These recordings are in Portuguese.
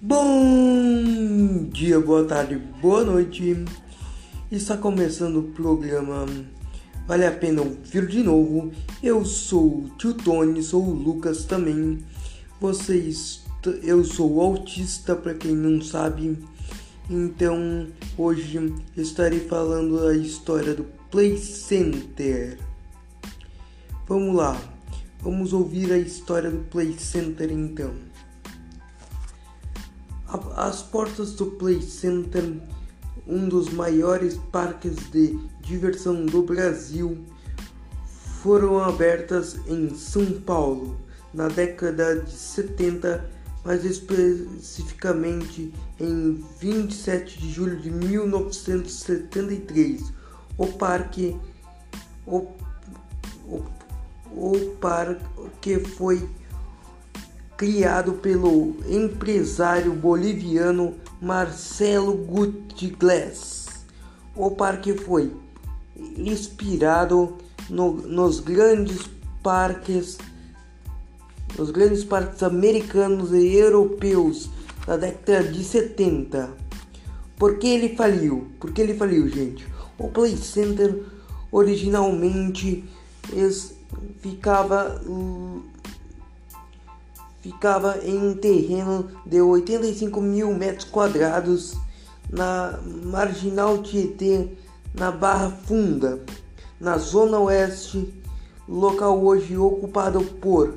Bom dia, boa tarde, boa noite. Está começando o programa Vale a Pena Ouvir de Novo. Eu sou o Tio Tony, sou o Lucas também. Vocês, eu sou autista para quem não sabe. Então, hoje estarei falando da história do Play Center. Vamos lá. Vamos ouvir a história do Play Center então. As portas do Play Center, um dos maiores parques de diversão do Brasil, foram abertas em São Paulo na década de 70, mais especificamente em 27 de julho de 1973. O parque o, o, o parque foi criado pelo empresário boliviano Marcelo Gutierrez. O parque foi inspirado no, nos grandes parques nos grandes parques americanos e europeus da década de 70. Por que ele faliu? Por que ele faliu, gente? O Play Center originalmente ficava ficava em um terreno de 85 mil metros quadrados na Marginal Tietê, na Barra Funda, na zona oeste, local hoje ocupado por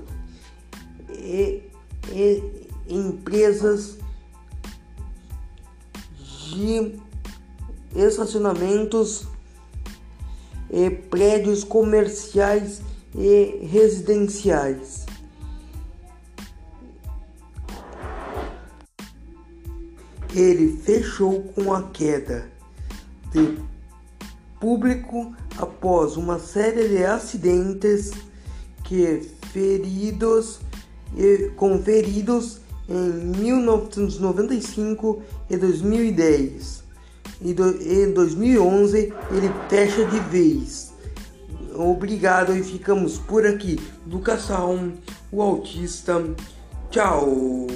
e, e, empresas de estacionamentos e prédios comerciais e residenciais. Ele fechou com a queda de público após uma série de acidentes que feridos com feridos em 1995 e 2010 e em 2011 ele fecha de vez. Obrigado e ficamos por aqui. Educação, o autista. Tchau.